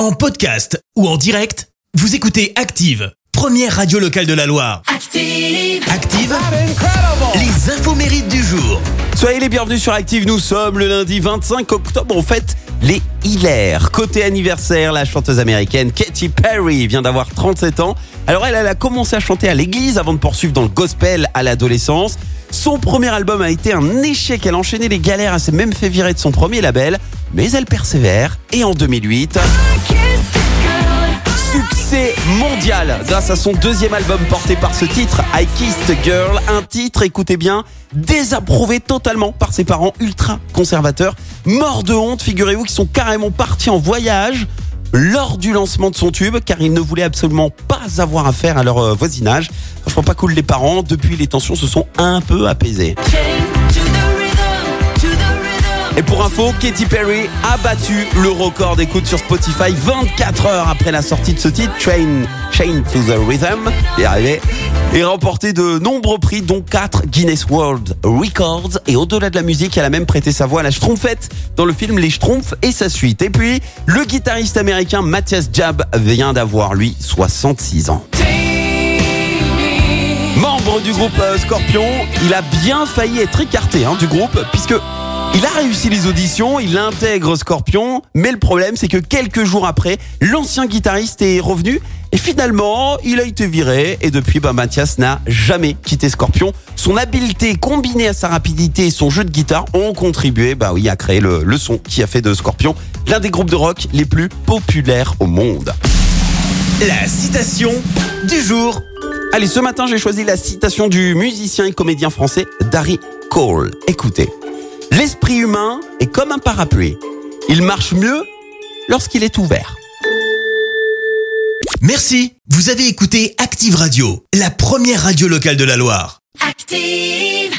En podcast ou en direct, vous écoutez Active, première radio locale de la Loire. Active. Active, les infos mérites du jour. Soyez les bienvenus sur Active, nous sommes le lundi 25 octobre, on fête les Hilaires. Côté anniversaire, la chanteuse américaine Katy Perry vient d'avoir 37 ans. Alors elle, elle a commencé à chanter à l'église avant de poursuivre dans le gospel à l'adolescence. Son premier album a été un échec, elle a enchaîné les galères, elle s'est même fait virer de son premier label, mais elle persévère et en 2008... Mondial grâce à son deuxième album porté par ce titre, I Kissed a Girl, un titre, écoutez bien, désapprouvé totalement par ses parents ultra conservateurs, morts de honte, figurez-vous, qui sont carrément partis en voyage lors du lancement de son tube, car ils ne voulaient absolument pas avoir affaire à leur euh, voisinage. Franchement, pas cool les parents. Depuis, les tensions se sont un peu apaisées. Et pour info, Katy Perry a battu le record d'écoute sur Spotify 24 heures après la sortie de ce titre, Train, Chain to the Rhythm, et arrivé, et remporté de nombreux prix, dont 4 Guinness World Records. Et au-delà de la musique, elle a même prêté sa voix à la Schtroumpfette dans le film Les Schtroumpfs et sa suite. Et puis, le guitariste américain Matthias Jab vient d'avoir, lui, 66 ans. Membre du groupe euh, Scorpion, il a bien failli être écarté hein, du groupe, puisque il a réussi les auditions, il intègre Scorpion, mais le problème c'est que quelques jours après, l'ancien guitariste est revenu et finalement il a été viré et depuis bah, Mathias n'a jamais quitté Scorpion. Son habileté combinée à sa rapidité et son jeu de guitare ont contribué bah oui, à créer le, le son qui a fait de Scorpion l'un des groupes de rock les plus populaires au monde. La citation du jour. Allez, ce matin j'ai choisi la citation du musicien et comédien français Darry Cole. Écoutez. L'esprit humain est comme un parapluie. Il marche mieux lorsqu'il est ouvert. Merci, vous avez écouté Active Radio, la première radio locale de la Loire. Active.